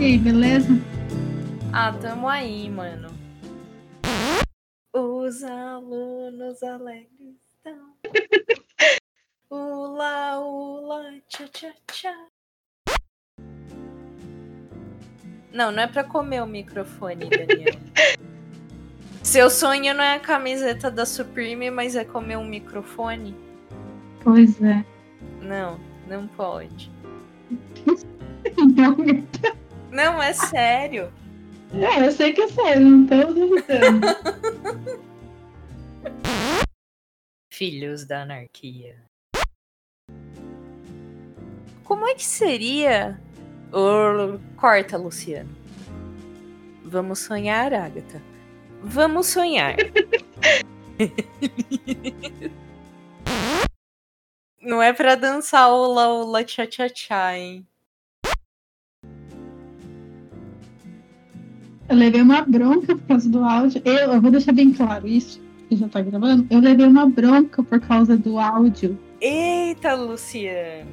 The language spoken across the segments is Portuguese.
E aí, beleza? Ah, tamo aí, mano. Os alunos alegres estão. Ula, ula, tchá, tchá, tchá. Não, não é pra comer o microfone, Daniel. Seu sonho não é a camiseta da Supreme, mas é comer um microfone? Pois é. Não, não pode. Não, é sério. é, eu sei que é sério, não tô duvidando. Filhos da anarquia. Como é que seria. Ô, corta, Luciano. Vamos sonhar, Agatha. Vamos sonhar. Não é pra dançar ola ola tchá tchá tchá, hein? Eu levei uma bronca por causa do áudio. Eu, eu vou deixar bem claro isso, que já tá gravando. Eu levei uma bronca por causa do áudio. Eita, Luciano.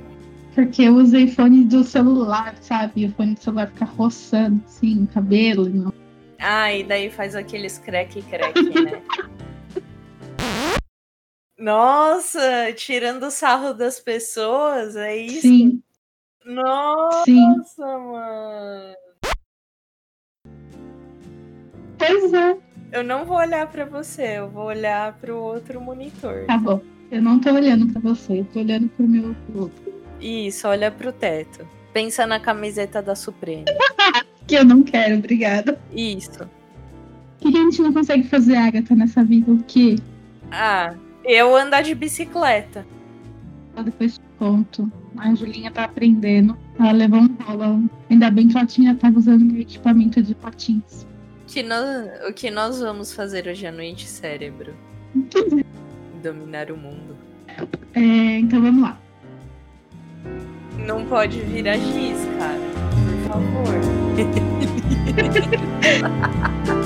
Porque eu usei fone do celular, sabe? E o fone do celular fica roçando, assim, o cabelo. Não. Ah, e daí faz aqueles crack crack, né? Nossa, tirando o sarro das pessoas, é isso? Sim, Nossa, sim. mano. Pois é. Eu não vou olhar pra você, eu vou olhar pro outro monitor. Tá bom. Eu não tô olhando pra você, eu tô olhando pro meu outro. Isso, olha pro teto. Pensa na camiseta da Supreme. Que eu não quero, obrigada. Isso. O que, a gente não consegue fazer, Agatha, nessa vida? O quê? Ah, eu andar de bicicleta. Depois te conto. A Julinha tá aprendendo. Ela levou um rolão. Ainda bem que ela tinha, tava usando meu equipamento de patins. Que nós, o que nós vamos fazer hoje à noite, cérebro? Dominar o mundo. É, então vamos lá. Não pode virar X, cara. Por favor.